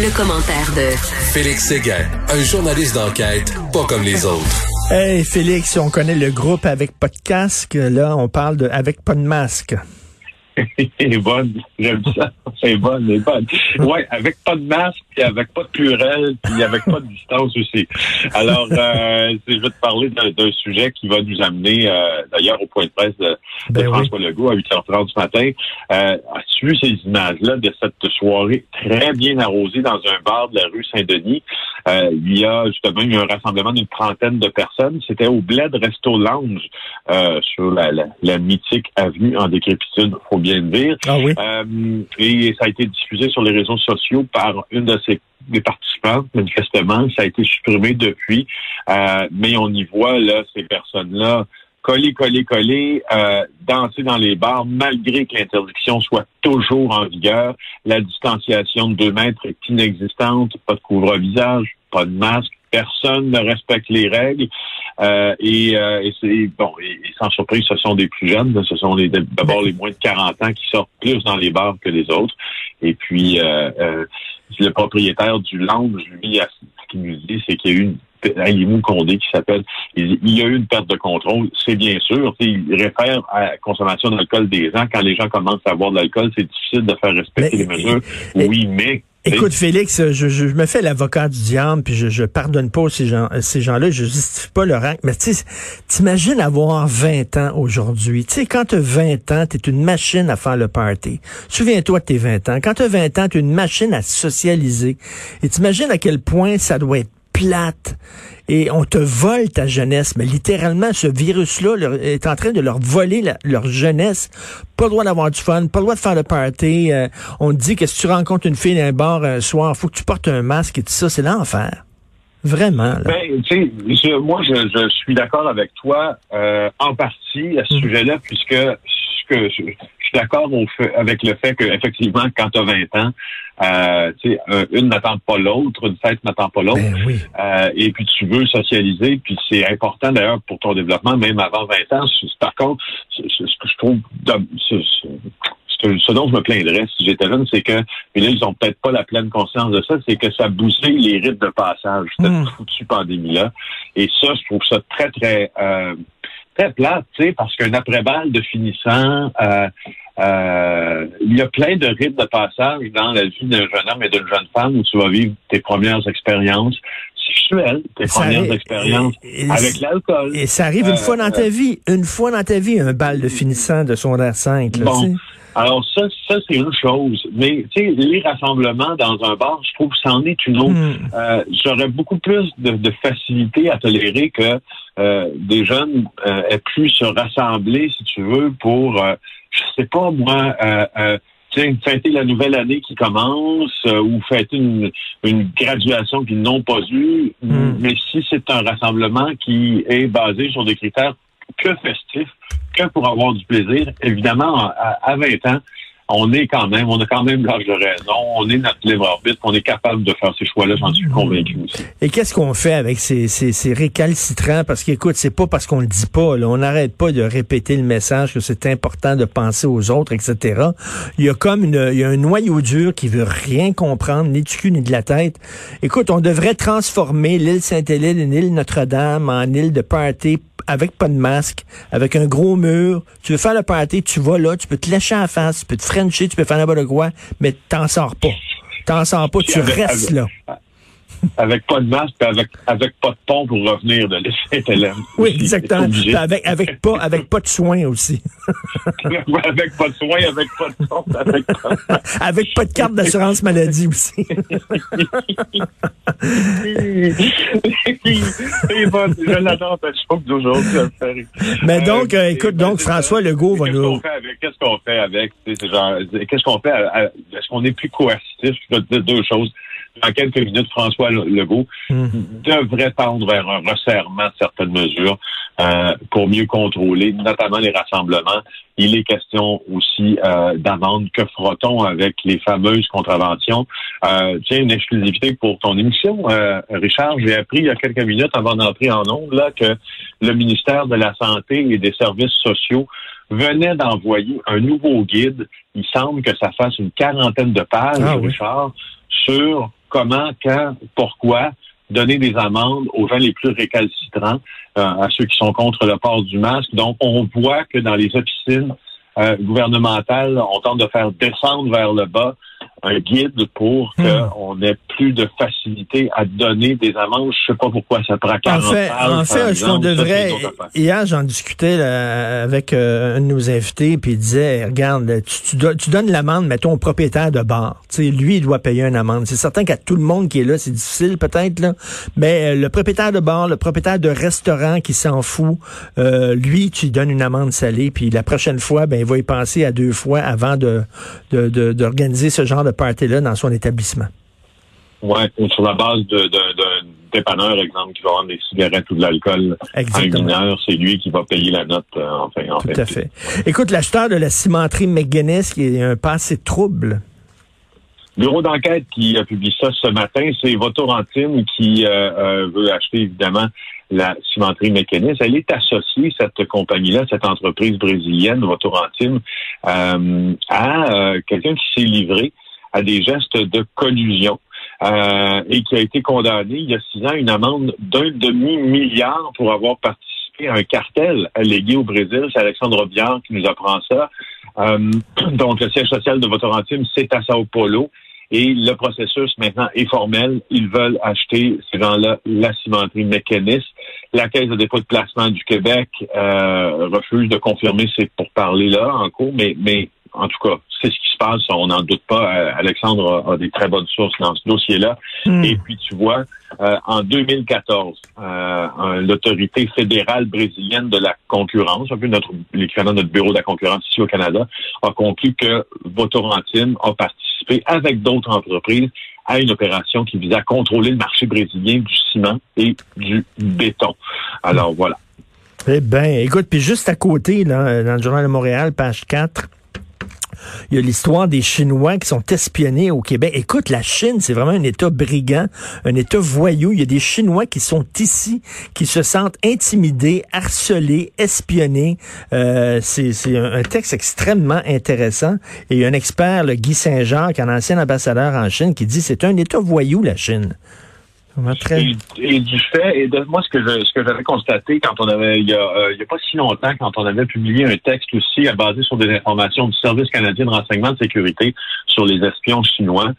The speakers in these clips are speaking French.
Le, commentaire de Félix Séguin, un journaliste d'enquête pas comme les autres. Hey Félix, on connaît le groupe avec pas de casque. Là, on parle de avec pas de masque. est bonne. J'aime ça. C'est bonne, c'est bonne. Ouais, avec pas de masque, puis avec pas de plurel, puis avec pas de distance aussi. Alors, euh, je vais te parler d'un sujet qui va nous amener, euh, d'ailleurs, au point de presse de, ben François Legault à 8h30 du matin. Euh, as-tu vu ces images-là de cette soirée très bien arrosée dans un bar de la rue Saint-Denis? Euh, il y a justement eu un rassemblement d'une trentaine de personnes. C'était au Bled Resto Lounge euh, sur la, la, mythique avenue en décrépitude, bien le dire. Ah oui? Euh, et ça a été diffusé sur les réseaux sociaux par une de ses des participants, manifestement. Ça a été supprimé depuis. mais on y voit là ces personnes-là coller, coller, coller, euh, danser dans les bars, malgré que l'interdiction soit toujours en vigueur. La distanciation de deux mètres est inexistante, pas de couvre-visage, pas de masque, personne ne respecte les règles. Euh, et, euh, et c'est bon, et, sans surprise, ce sont des plus jeunes, ce sont d'abord les moins de 40 ans qui sortent plus dans les bars que les autres. Et puis euh, le propriétaire du lounge, lui, ce qu'il nous dit, c'est qu'il y a eu une Alimou Condé qui s'appelle. Il, y a eu une perte de contrôle, c'est bien sûr. Il réfère à la consommation d'alcool des gens. Quand les gens commencent à boire de l'alcool, c'est difficile de faire respecter les mesures. oui, mais Écoute, Félix, je, je, me fais l'avocat du diable, puis je, je pardonne pas ces gens, ces gens-là, je justifie pas leur rang. Mais tu t'imagines avoir 20 ans aujourd'hui. Tu sais, quand tu as 20 ans, tu es une machine à faire le party. Souviens-toi de tes 20 ans. Quand tu as 20 ans, tu es une machine à socialiser. Et t'imagines à quel point ça doit être plate et on te vole ta jeunesse. Mais littéralement, ce virus-là est en train de leur voler leur jeunesse. Pas le droit d'avoir du fun, pas le droit de faire le party. Euh, on te dit que si tu rencontres une fille dans un bar un soir, faut que tu portes un masque et tout ça. C'est l'enfer. Vraiment. Ben, moi, je, suis d'accord avec toi euh, en partie à ce mm. sujet-là, puisque ce que je, suis d'accord avec le fait qu'effectivement, quand tu as 20 ans, euh, une n'attend pas l'autre, une fête n'attend pas l'autre. Ben euh, et puis tu veux socialiser, puis c'est important d'ailleurs pour ton développement, même avant 20 ans. Par contre, ce que je trouve ce, dont je me plaindrais si j'étais jeune, c'est que, mais là, ils ont peut-être pas la pleine conscience de ça, c'est que ça bousillait les rites de passage, cette mmh. foutue pandémie-là. Et ça, je trouve ça très, très, euh, très plate, tu sais, parce qu'un après-balle de finissant, euh, euh, il y a plein de rites de passage dans la vie d'un jeune homme et d'une jeune femme où tu vas vivre tes premières expériences sexuelles, tes premières expériences avec l'alcool. Et ça arrive une fois dans ta vie, une fois dans ta vie, un bal de finissant de son 5. Là, bon. Alors ça, ça c'est une chose. Mais tu sais, les rassemblements dans un bar, je trouve que c'en est une autre. Hmm. Euh, j'aurais beaucoup plus de, facilité à tolérer que euh, des jeunes euh, aient pu se rassembler, si tu veux, pour, je sais pas moi, fêter la nouvelle année qui commence ou fêter une, une graduation qu'ils n'ont pas eue. Hmm. Mais si c'est un rassemblement qui est basé sur des critères que festifs, pour avoir du plaisir. Évidemment, à, 20 ans, on est quand même, on a quand même l'âge de raison, on est notre libre arbitre, on est capable de faire ces choix-là, j'en suis convaincu aussi. Et qu'est-ce qu'on fait avec ces, ces, ces récalcitrants? Parce qu'écoute, c'est pas parce qu'on le dit pas, là, on n'arrête pas de répéter le message que c'est important de penser aux autres, etc. Il y a comme une, il y a un noyau dur qui veut rien comprendre, ni du cul ni de la tête. Écoute, on devrait transformer l'île Sainte-Hélène, l'île Notre-Dame en île de party avec pas de masque, avec un gros mur. Tu veux faire le party, tu vas là, tu peux te lécher en face, tu peux te frencher, tu peux faire n'importe quoi, mais t'en sors pas. T'en sors pas, tu restes là. Avec pas de masque, avec, avec pas de pont pour revenir de l'essai Oui, exactement. Avec, avec, pas, avec pas de soins aussi. avec pas de soins, avec pas de pont, avec pas, avec pas de carte d'assurance maladie aussi. je l'adore, cette chose d'aujourd'hui. Mais donc, euh, écoute, donc, François Legault va nous... Qu'est-ce qu'on fait avec? Qu'est-ce qu'on fait? Est-ce qu'on est plus coercitif? Je vais te dire deux choses dans quelques minutes, François Legault mhm. devrait tendre vers un resserrement de certaines mesures euh, pour mieux contrôler, notamment les rassemblements. Il est question aussi euh, d'amende. Que fera-t-on avec les fameuses contraventions? Euh, tiens, une exclusivité pour ton émission, euh, Richard. J'ai appris il y a quelques minutes avant d'entrer en ondes là, que le ministère de la Santé et des Services sociaux venait d'envoyer un nouveau guide. Il semble que ça fasse une quarantaine de pages, ah Richard, sur comment, quand, pourquoi donner des amendes aux gens les plus récalcitrants, euh, à ceux qui sont contre le port du masque. Donc, on voit que dans les officines euh, gouvernementales, on tente de faire descendre vers le bas un guide pour hmm. qu'on ait plus de facilité à donner des amendes. Je sais pas pourquoi ça prend 40 En fait, en fait qu'on devrait... Hier, j'en discutais avec euh, un de nos invités, puis il disait, regarde, tu, tu, donnes l'amende, mettons, au propriétaire de bar. Tu sais, lui, il doit payer une amende. C'est certain qu'à tout le monde qui est là, c'est difficile peut-être, là, mais euh, le propriétaire de bar, le propriétaire de restaurant qui s'en fout, euh, lui, tu lui donnes une amende salée, puis la prochaine fois, ben, il va y penser à deux fois avant de d'organiser de, ce genre de de party-là dans son établissement. Oui, sur la base d'un dépanneur, exemple, qui va vendre des cigarettes ou de l'alcool à un mineur, c'est lui qui va payer la note euh, enfin, en Tout à fait. Écoute, l'acheteur de la cimenterie McGuinness qui est un passé trouble. Bureau d'enquête qui a publié ça ce matin, c'est Votorantine qui euh, euh, veut acheter évidemment la cimenterie McGuinness. Elle est associée, cette compagnie-là, cette entreprise brésilienne, Votorantine, à quelqu'un qui s'est livré à des gestes de collusion. Euh, et qui a été condamné il y a six ans à une amende d'un demi-milliard pour avoir participé à un cartel allégué au Brésil. C'est Alexandre Biard qui nous apprend ça. Euh, donc, le siège social de Votorantim, c'est à Sao Paulo. Et le processus maintenant est formel. Ils veulent acheter ces gens-là la cimenterie mécaniste. La Caisse de dépôt de placement du Québec euh, refuse de confirmer ces pourparlers-là en cours, mais, mais en tout cas, c'est ce qui se passe, on n'en doute pas. Euh, Alexandre a, des très bonnes sources dans ce dossier-là. Hmm. Et puis, tu vois, euh, en 2014, euh, l'autorité fédérale brésilienne de la concurrence, un peu notre l'équivalent de notre bureau de la concurrence ici au Canada, a conclu que Votorantim a participé avec d'autres entreprises à une opération qui visait à contrôler le marché brésilien du ciment et du béton. Alors voilà. Eh bien, écoute, puis juste à côté, là, dans le Journal de Montréal, page 4, il y a l'histoire des Chinois qui sont espionnés au Québec. Écoute, la Chine, c'est vraiment un État brigand, un État voyou. Il y a des Chinois qui sont ici, qui se sentent intimidés, harcelés, espionnés. Euh, c'est un texte extrêmement intéressant. Et il y a un expert, le Guy Saint-Jacques, un ancien ambassadeur en Chine, qui dit c'est un État voyou, la Chine. Et, du fait, et de moi, ce que je, ce que j'avais constaté quand on avait, il y, a, euh, il y a pas si longtemps, quand on avait publié un texte aussi basé sur des informations du Service canadien de renseignement de sécurité sur les espions chinois,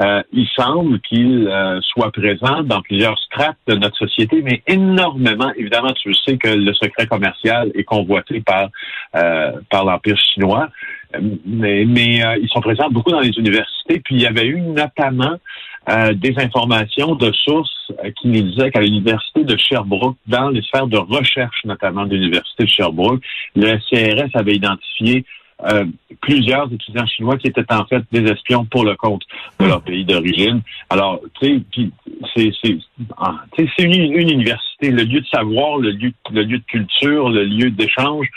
euh, il semble qu'il euh, soit présent dans plusieurs strates de notre société, mais énormément. Évidemment, tu sais que le secret commercial est convoité par par l'empire chinois, mais, mais ils sont présents beaucoup dans les universités. Puis il y avait eu notamment euh, des informations de sources euh, qui nous disaient qu'à l'université de Sherbrooke, dans les sphères de recherche notamment de l'université de Sherbrooke, le CRS avait identifié euh, plusieurs étudiants chinois qui étaient en fait des espions pour le compte de leur pays d'origine. Alors, tu sais, c'est ah, une, une université, le lieu de savoir, le lieu, le lieu de culture, le lieu d'échange.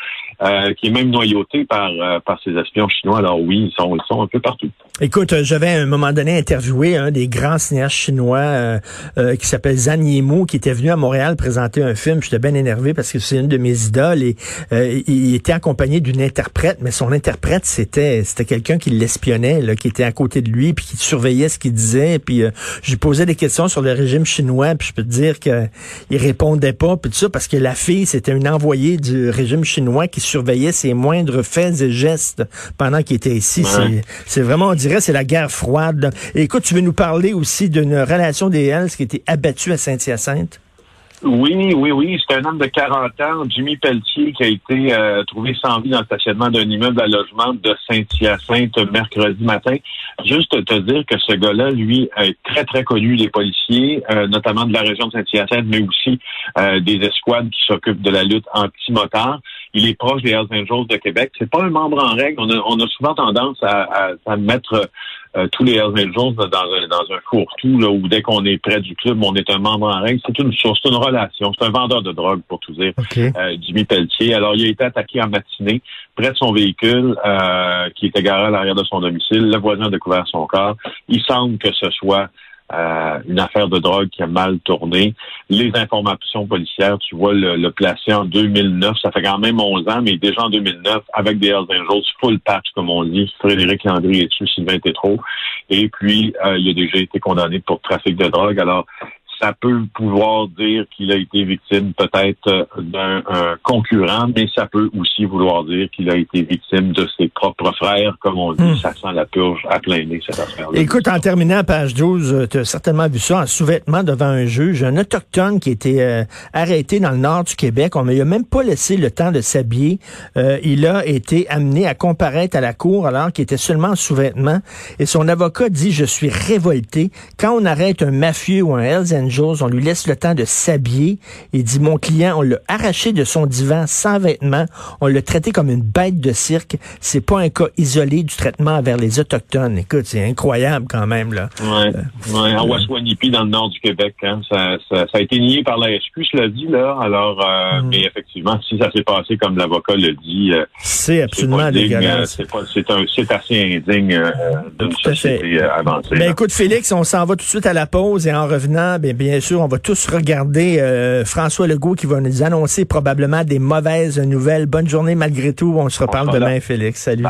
Euh, qui est même noyauté par, euh, par ces espions chinois. Alors oui, ils sont, ils sont un peu partout. Écoute, euh, j'avais à un moment donné interviewé un des grands cinéastes chinois qui s'appelle Zhang Yimou, qui était venu à Montréal présenter un film. J'étais bien énervé parce que c'est une de mes idoles et il était accompagné d'une interprète, mais son interprète, c'était c'était quelqu'un qui l'espionnait, là, qui était à côté de lui, puis qui surveillait ce qu'il disait. Puis j'ai posé des questions sur le régime chinois, puis je peux te dire que il répondait pas, puis tout ça, parce que la fille, c'était une envoyée du régime chinois qui surveillait ses moindres faits et gestes pendant qu'il était ici. C'est vraiment, on dirait, c'est la guerre froide. écoute, tu veux nous parler aussi d'une relation des Hells qui a été abattue à Saint-Hyacinthe? Oui, oui, oui. C'est un homme de 40 ans, Jimmy Pelletier, qui a été euh, trouvé sans vie dans le stationnement d'un immeuble à logement de Saint-Hyacinthe mercredi matin. Juste te dire que ce gars-là, lui, est très, très connu des policiers, euh, notamment de la région de Saint-Hyacinthe, mais aussi euh, des escouades qui s'occupent de la lutte anti-motard. Il est proche des Hells Angels de Québec. C'est pas un membre en règle. On a, on a souvent tendance à, à mettre euh, tous les Hells Angels dans un, dans un fourre-tout, là, où dès qu'on est près du club, on est un membre en règle. C'est une chose, c'est une relation. C'est un vendeur de drogue, pour tout dire, euh, Jimmy Pelletier. Alors, il a été attaqué en matinée près de son véhicule euh, qui était garé à l'arrière de son domicile. Le voisin a découvert son corps. Il semble que ce soit euh, une affaire de drogue qui a mal tourné. Les informations policières, tu vois, le, le placer en 2009, ça fait quand même 11 ans, mais déjà en 2009, avec des Hells Angels, full patch, comme on dit, Frédéric Landry est dessus, Sylvain Tétrault, et puis euh, il a déjà été condamné pour trafic de drogue. Alors, ça peut pouvoir dire qu'il a été victime peut-être euh, d'un concurrent, mais ça peut aussi vouloir dire qu'il a été victime de ses propres frères, comme on dit, hmm. ça sent la purge à plein nez, cette affaire-là. Écoute, en terminant, page 12, tu as certainement vu ça en sous-vêtements devant un juge, un autochtone qui était euh, arrêté dans le nord du Québec. On ne lui a même pas laissé le temps de s'habiller. Euh, il a été amené à comparaître à la cour alors qu'il était seulement en sous-vêtements. Et son avocat dit, je suis révolté. Quand on arrête un mafieux ou un Hells on lui laisse le temps de s'habiller. Il dit, mon client, on l'a arraché de son divan sans vêtements, on l'a traité comme une bête de cirque. C'est pas un cas isolé du traitement envers les Autochtones. Écoute, c'est incroyable quand même, là. Ouais, ouais, en Waswanipi, dans le nord du Québec, hein. ça, a été nié par la SQ, cela dit, là. Alors, euh, mm. mais effectivement, si ça s'est passé comme l'avocat le dit, euh, c'est absolument dégueulasse. C'est assez indigne euh, d'une société avancée. Mais ben, écoute, Félix, on s'en va tout de suite à la pause et en revenant, bien, bien sûr, on va tous regarder euh, François Legault qui va nous annoncer probablement des mauvaises nouvelles. Bonne journée malgré tout. On se reparle demain, Félix. Salut.